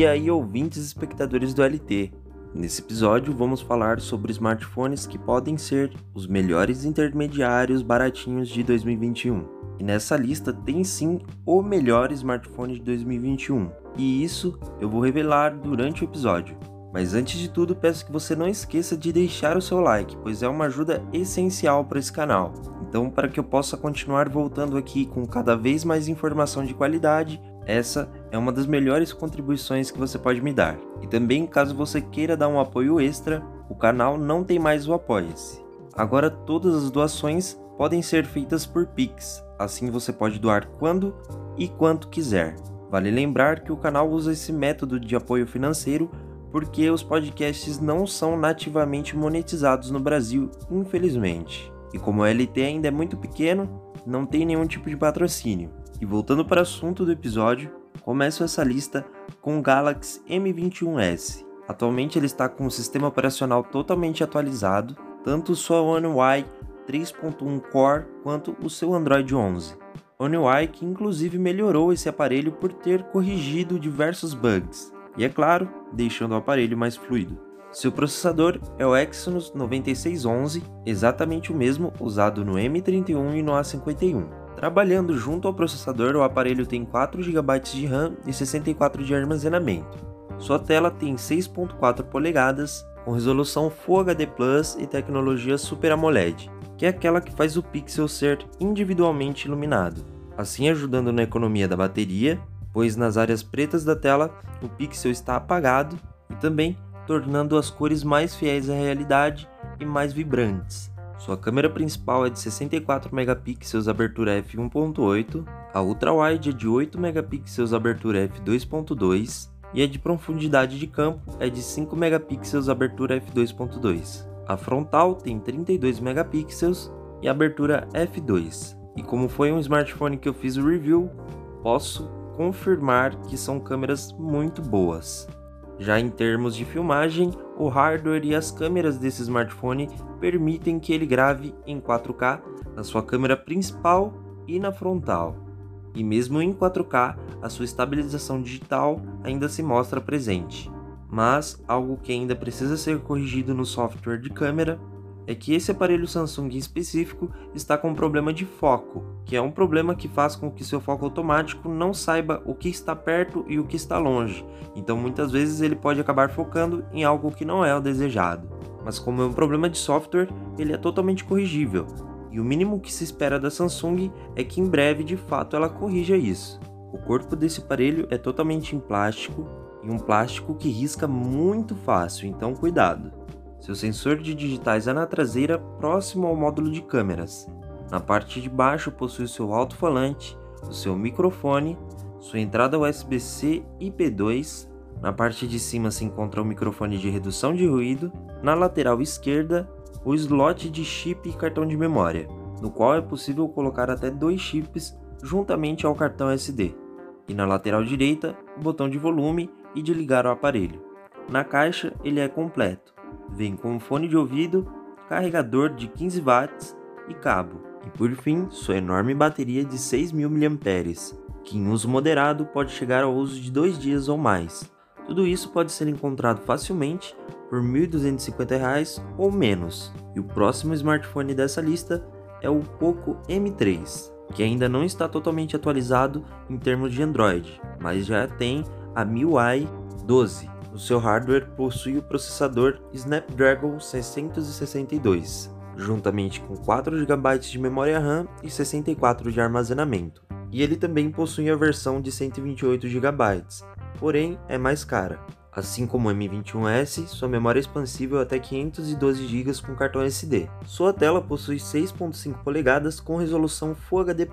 E aí, ouvintes e espectadores do LT. Nesse episódio, vamos falar sobre smartphones que podem ser os melhores intermediários baratinhos de 2021. E nessa lista tem sim o melhor smartphone de 2021. E isso eu vou revelar durante o episódio. Mas antes de tudo, peço que você não esqueça de deixar o seu like, pois é uma ajuda essencial para esse canal. Então, para que eu possa continuar voltando aqui com cada vez mais informação de qualidade, essa é uma das melhores contribuições que você pode me dar. E também, caso você queira dar um apoio extra, o canal não tem mais o Apoia-se. Agora todas as doações podem ser feitas por Pix, assim você pode doar quando e quanto quiser. Vale lembrar que o canal usa esse método de apoio financeiro porque os podcasts não são nativamente monetizados no Brasil, infelizmente. E como o LT ainda é muito pequeno, não tem nenhum tipo de patrocínio. E voltando para o assunto do episódio, começo essa lista com o Galaxy M21s. Atualmente ele está com um sistema operacional totalmente atualizado, tanto sua One UI 3.1 Core quanto o seu Android 11. One UI que inclusive melhorou esse aparelho por ter corrigido diversos bugs, e é claro, deixando o aparelho mais fluido. Seu processador é o Exynos 9611, exatamente o mesmo usado no M31 e no A51. Trabalhando junto ao processador, o aparelho tem 4 GB de RAM e 64 de armazenamento. Sua tela tem 6.4 polegadas, com resolução Full HD Plus e tecnologia Super AMOLED, que é aquela que faz o pixel ser individualmente iluminado, assim ajudando na economia da bateria, pois nas áreas pretas da tela o pixel está apagado e também tornando as cores mais fiéis à realidade e mais vibrantes. Sua câmera principal é de 64 megapixels abertura f1.8, a ultra-wide é de 8 megapixels abertura f2.2 e a de profundidade de campo é de 5 megapixels abertura f2.2. A frontal tem 32 megapixels e abertura f2. E como foi um smartphone que eu fiz o review, posso confirmar que são câmeras muito boas. Já em termos de filmagem, o hardware e as câmeras desse smartphone permitem que ele grave em 4K na sua câmera principal e na frontal. E mesmo em 4K, a sua estabilização digital ainda se mostra presente. Mas algo que ainda precisa ser corrigido no software de câmera é que esse aparelho Samsung em específico está com um problema de foco, que é um problema que faz com que seu foco automático não saiba o que está perto e o que está longe. Então muitas vezes ele pode acabar focando em algo que não é o desejado. Mas como é um problema de software, ele é totalmente corrigível. E o mínimo que se espera da Samsung é que em breve de fato ela corrija isso. O corpo desse aparelho é totalmente em plástico e um plástico que risca muito fácil, então cuidado. Seu sensor de digitais é na traseira, próximo ao módulo de câmeras. Na parte de baixo possui seu alto-falante, o seu microfone, sua entrada USB-C IP2. Na parte de cima se encontra o microfone de redução de ruído. Na lateral esquerda, o slot de chip e cartão de memória, no qual é possível colocar até dois chips juntamente ao cartão SD. E na lateral direita, o botão de volume e de ligar o aparelho. Na caixa, ele é completo Vem com fone de ouvido, carregador de 15 watts e cabo. E por fim, sua enorme bateria de 6.000 mAh, que em uso moderado pode chegar ao uso de dois dias ou mais. Tudo isso pode ser encontrado facilmente por R$ 1.250 ou menos. E o próximo smartphone dessa lista é o Poco M3, que ainda não está totalmente atualizado em termos de Android, mas já tem a MIUI 12, o seu hardware possui o processador Snapdragon 662, juntamente com 4 GB de memória RAM e 64 de armazenamento. E ele também possui a versão de 128 GB, porém é mais cara. Assim como o M21S, sua memória é expansível até 512 GB com cartão SD. Sua tela possui 6.5 polegadas com resolução Full HD+,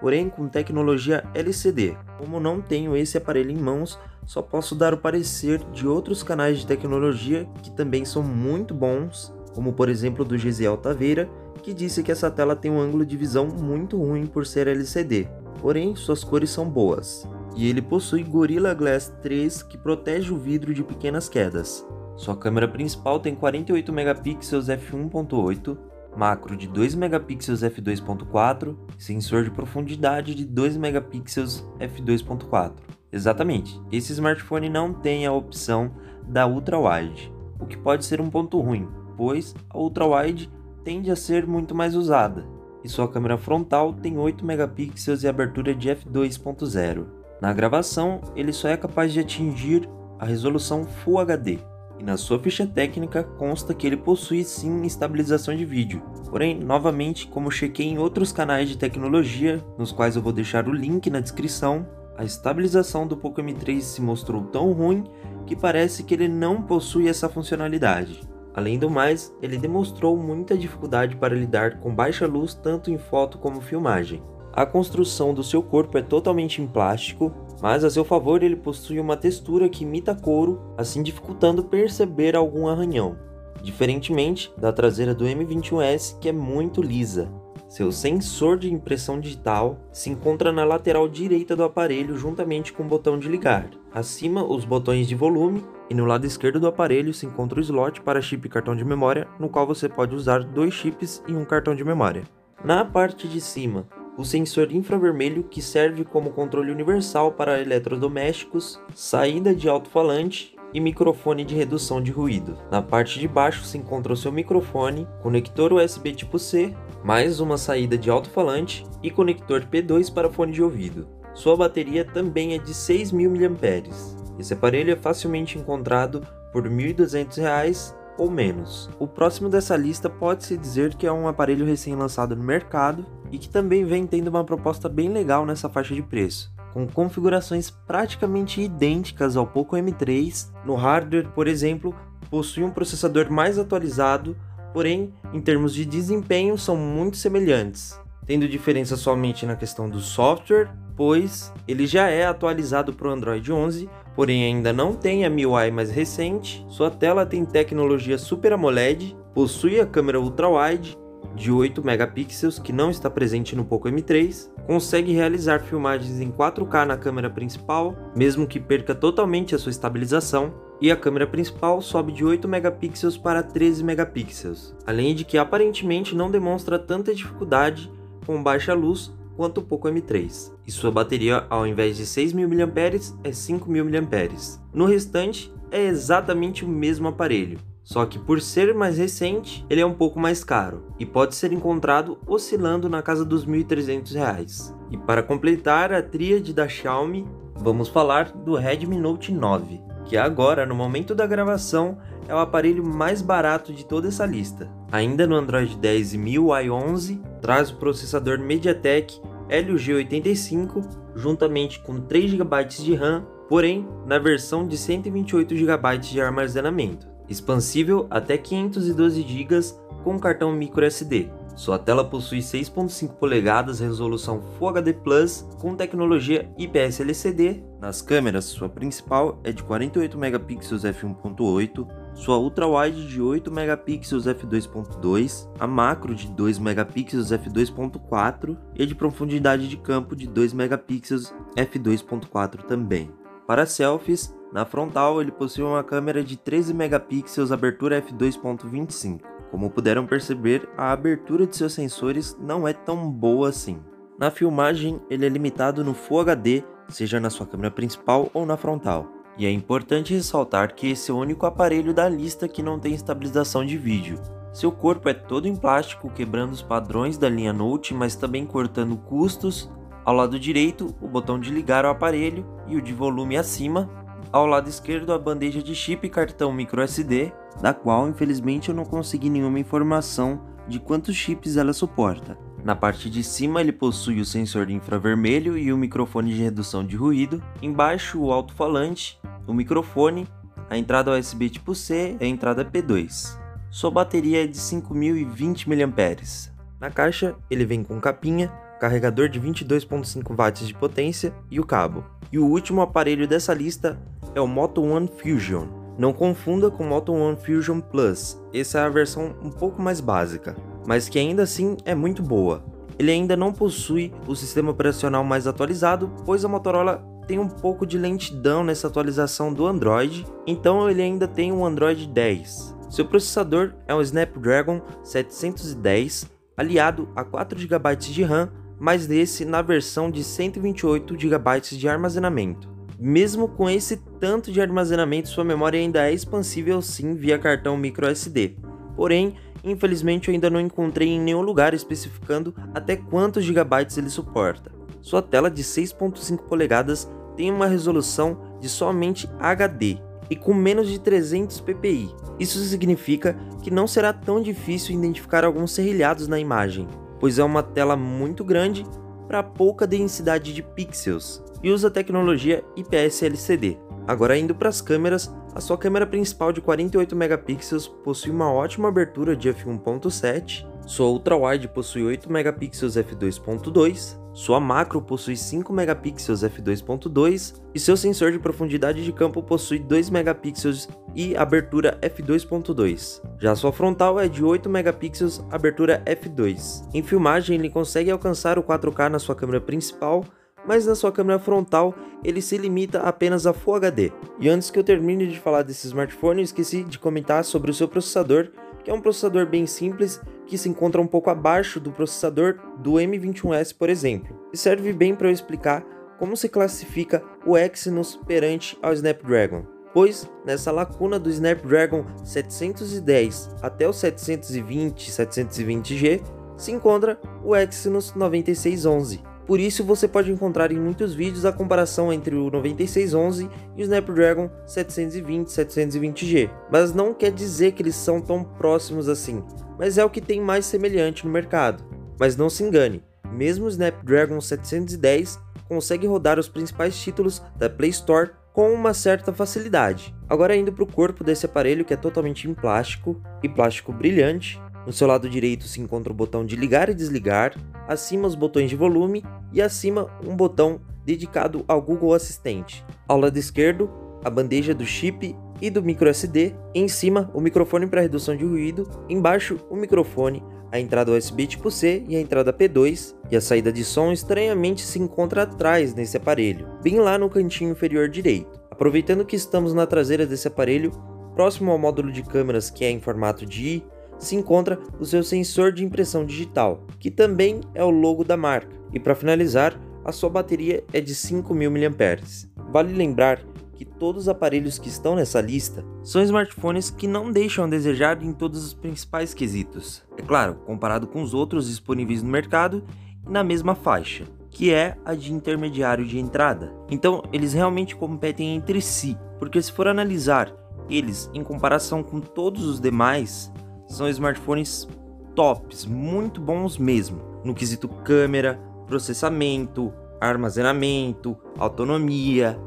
porém com tecnologia LCD. Como não tenho esse aparelho em mãos, só posso dar o parecer de outros canais de tecnologia que também são muito bons, como por exemplo do Gesiel Taveira, que disse que essa tela tem um ângulo de visão muito ruim por ser LCD, porém suas cores são boas. e ele possui Gorilla Glass 3 que protege o vidro de pequenas quedas. Sua câmera principal tem 48 megapixels f1.8, macro de 2 megapixels f2.4 e sensor de profundidade de 2 megapixels f2.4. Exatamente, esse smartphone não tem a opção da ultra wide, o que pode ser um ponto ruim, pois a ultra wide tende a ser muito mais usada, e sua câmera frontal tem 8 megapixels e abertura de f2.0. Na gravação, ele só é capaz de atingir a resolução Full HD, e na sua ficha técnica consta que ele possui sim estabilização de vídeo. Porém, novamente, como chequei em outros canais de tecnologia, nos quais eu vou deixar o link na descrição, a estabilização do Poco M3 se mostrou tão ruim que parece que ele não possui essa funcionalidade. Além do mais, ele demonstrou muita dificuldade para lidar com baixa luz tanto em foto como filmagem. A construção do seu corpo é totalmente em plástico, mas a seu favor ele possui uma textura que imita couro, assim dificultando perceber algum arranhão, diferentemente da traseira do M21S que é muito lisa. Seu sensor de impressão digital se encontra na lateral direita do aparelho juntamente com o botão de ligar. Acima, os botões de volume e no lado esquerdo do aparelho se encontra o slot para chip e cartão de memória, no qual você pode usar dois chips e um cartão de memória. Na parte de cima, o sensor infravermelho que serve como controle universal para eletrodomésticos, saída de alto-falante e microfone de redução de ruído. Na parte de baixo se encontra o seu microfone, conector USB tipo C, mais uma saída de alto-falante e conector P2 para fone de ouvido. Sua bateria também é de 6.000 mAh. Esse aparelho é facilmente encontrado por R$ 1.200 ou menos. O próximo dessa lista pode-se dizer que é um aparelho recém-lançado no mercado e que também vem tendo uma proposta bem legal nessa faixa de preço com configurações praticamente idênticas ao Poco M3. No hardware, por exemplo, possui um processador mais atualizado, porém, em termos de desempenho, são muito semelhantes, tendo diferença somente na questão do software, pois ele já é atualizado para o Android 11, porém ainda não tem a MIUI mais recente. Sua tela tem tecnologia Super AMOLED, possui a câmera ultra-wide de 8 megapixels que não está presente no Poco M3, consegue realizar filmagens em 4K na câmera principal, mesmo que perca totalmente a sua estabilização, e a câmera principal sobe de 8 megapixels para 13 megapixels, além de que aparentemente não demonstra tanta dificuldade com baixa luz quanto o Poco M3, e sua bateria ao invés de 6.000 mAh é 5.000 mAh. No restante, é exatamente o mesmo aparelho, só que por ser mais recente, ele é um pouco mais caro e pode ser encontrado oscilando na casa dos R$ 1.300. E para completar a tríade da Xiaomi, vamos falar do Redmi Note 9, que agora, no momento da gravação, é o aparelho mais barato de toda essa lista. Ainda no Android 10 e MIUI 11, traz o processador MediaTek Helio G85 juntamente com 3 GB de RAM, porém na versão de 128 GB de armazenamento expansível até 512 GB com cartão microSD. Sua tela possui 6.5 polegadas, resolução Full HD Plus com tecnologia IPS LCD. Nas câmeras, sua principal é de 48 megapixels f1.8, sua ultra-wide de 8 megapixels f2.2, a macro de 2 megapixels f2.4 e a de profundidade de campo de 2 megapixels f2.4 também. Para selfies, na frontal ele possui uma câmera de 13 megapixels abertura f2.25. Como puderam perceber, a abertura de seus sensores não é tão boa assim. Na filmagem, ele é limitado no Full HD, seja na sua câmera principal ou na frontal. E é importante ressaltar que esse é o único aparelho da lista que não tem estabilização de vídeo. Seu corpo é todo em plástico, quebrando os padrões da linha Note, mas também cortando custos ao lado direito, o botão de ligar o aparelho e o de volume acima. Ao lado esquerdo, a bandeja de chip e cartão microSD, da qual infelizmente eu não consegui nenhuma informação de quantos chips ela suporta. Na parte de cima ele possui o sensor de infravermelho e o microfone de redução de ruído. Embaixo o alto-falante, o microfone, a entrada USB tipo C e a entrada P2. Sua bateria é de 5020 mAh. Na caixa ele vem com capinha, carregador de 22.5 watts de potência e o cabo. E o último aparelho dessa lista é o Moto One Fusion. Não confunda com o Moto One Fusion Plus, essa é a versão um pouco mais básica, mas que ainda assim é muito boa. Ele ainda não possui o sistema operacional mais atualizado, pois a Motorola tem um pouco de lentidão nessa atualização do Android, então ele ainda tem um Android 10. Seu processador é um Snapdragon 710 aliado a 4 GB de RAM, mas desse na versão de 128 GB de armazenamento. Mesmo com esse tanto de armazenamento, sua memória ainda é expansível sim via cartão microSD. Porém, infelizmente eu ainda não encontrei em nenhum lugar especificando até quantos gigabytes ele suporta. Sua tela de 6.5 polegadas tem uma resolução de somente HD e com menos de 300 ppi. Isso significa que não será tão difícil identificar alguns serrilhados na imagem, pois é uma tela muito grande para pouca densidade de pixels e usa tecnologia IPS LCD. Agora indo para as câmeras, a sua câmera principal de 48 megapixels possui uma ótima abertura de f1.7, sua ultra-wide possui 8 megapixels f2.2, sua macro possui 5 megapixels f2.2 e seu sensor de profundidade de campo possui 2 megapixels e abertura f2.2. Já sua frontal é de 8 megapixels, abertura f2. Em filmagem, ele consegue alcançar o 4K na sua câmera principal, mas na sua câmera frontal ele se limita apenas a Full HD. E antes que eu termine de falar desse smartphone, esqueci de comentar sobre o seu processador, que é um processador bem simples que se encontra um pouco abaixo do processador do M21S, por exemplo. E serve bem para eu explicar como se classifica o Exynos perante ao Snapdragon. Pois nessa lacuna do Snapdragon 710 até o 720, 720G se encontra o Exynos 9611 por isso você pode encontrar em muitos vídeos a comparação entre o 9611 e o Snapdragon 720 720G, mas não quer dizer que eles são tão próximos assim, mas é o que tem mais semelhante no mercado. Mas não se engane, mesmo o Snapdragon 710 consegue rodar os principais títulos da Play Store com uma certa facilidade. Agora indo para o corpo desse aparelho que é totalmente em plástico e plástico brilhante, no seu lado direito se encontra o botão de ligar e desligar, acima os botões de volume e acima um botão dedicado ao Google Assistente. Ao lado esquerdo, a bandeja do chip e do microSD, em cima o microfone para redução de ruído, embaixo o microfone, a entrada USB tipo C e a entrada P2, e a saída de som estranhamente se encontra atrás nesse aparelho, bem lá no cantinho inferior direito. Aproveitando que estamos na traseira desse aparelho, próximo ao módulo de câmeras que é em formato de I, se encontra o seu sensor de impressão digital, que também é o logo da marca. E para finalizar, a sua bateria é de 5.000 mAh. Vale lembrar que todos os aparelhos que estão nessa lista são smartphones que não deixam a desejar em todos os principais quesitos. É claro, comparado com os outros disponíveis no mercado e na mesma faixa, que é a de intermediário de entrada. Então, eles realmente competem entre si, porque se for analisar eles em comparação com todos os demais, são smartphones tops, muito bons mesmo, no quesito câmera, processamento, armazenamento, autonomia,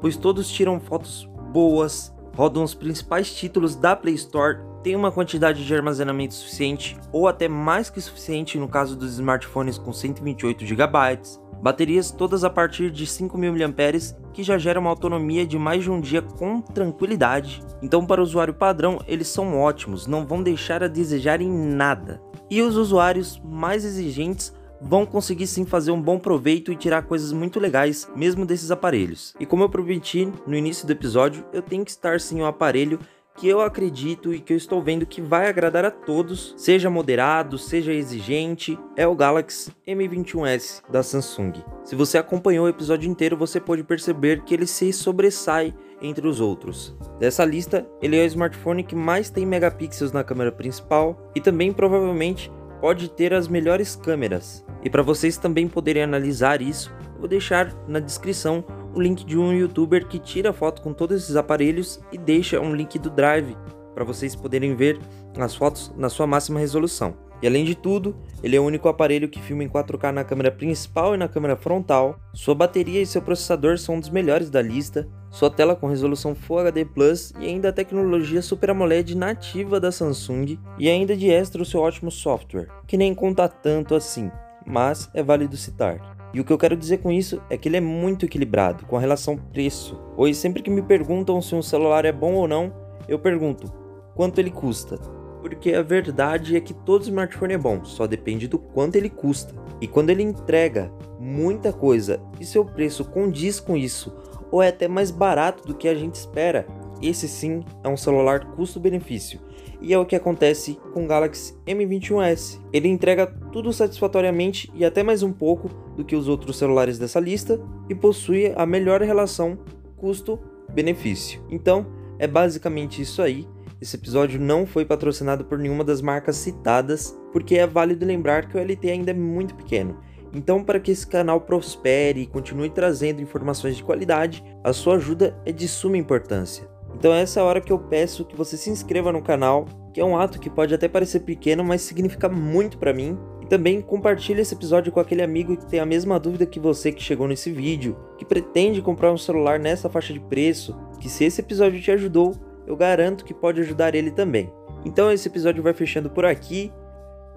pois todos tiram fotos boas, rodam os principais títulos da Play Store, tem uma quantidade de armazenamento suficiente ou até mais que suficiente no caso dos smartphones com 128 GB, Baterias todas a partir de 5.000 mAh que já geram uma autonomia de mais de um dia com tranquilidade. Então para o usuário padrão eles são ótimos, não vão deixar a desejar em nada. E os usuários mais exigentes vão conseguir sim fazer um bom proveito e tirar coisas muito legais mesmo desses aparelhos. E como eu prometi no início do episódio, eu tenho que estar sim o aparelho que eu acredito e que eu estou vendo que vai agradar a todos, seja moderado, seja exigente, é o Galaxy M21s da Samsung. Se você acompanhou o episódio inteiro, você pode perceber que ele se sobressai entre os outros. Dessa lista, ele é o smartphone que mais tem megapixels na câmera principal e também provavelmente pode ter as melhores câmeras. E para vocês também poderem analisar isso, vou deixar na descrição o link de um youtuber que tira foto com todos esses aparelhos e deixa um link do Drive para vocês poderem ver as fotos na sua máxima resolução. E além de tudo, ele é o único aparelho que filma em 4K na câmera principal e na câmera frontal. Sua bateria e seu processador são um dos melhores da lista. Sua tela com resolução Full HD Plus e ainda a tecnologia Super AMOLED nativa da Samsung e ainda de extra o seu ótimo software, que nem conta tanto assim, mas é válido citar. E o que eu quero dizer com isso é que ele é muito equilibrado com a relação preço. Hoje, sempre que me perguntam se um celular é bom ou não, eu pergunto quanto ele custa. Porque a verdade é que todo smartphone é bom, só depende do quanto ele custa. E quando ele entrega muita coisa e seu preço condiz com isso, ou é até mais barato do que a gente espera, esse sim é um celular custo-benefício. E é o que acontece com o Galaxy M21s. Ele entrega tudo satisfatoriamente e até mais um pouco do que os outros celulares dessa lista e possui a melhor relação custo-benefício. Então, é basicamente isso aí. Esse episódio não foi patrocinado por nenhuma das marcas citadas, porque é válido lembrar que o LT ainda é muito pequeno. Então, para que esse canal prospere e continue trazendo informações de qualidade, a sua ajuda é de suma importância. Então essa é a hora que eu peço que você se inscreva no canal, que é um ato que pode até parecer pequeno, mas significa muito para mim. E também compartilhe esse episódio com aquele amigo que tem a mesma dúvida que você que chegou nesse vídeo, que pretende comprar um celular nessa faixa de preço, que se esse episódio te ajudou, eu garanto que pode ajudar ele também. Então esse episódio vai fechando por aqui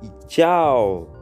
e tchau!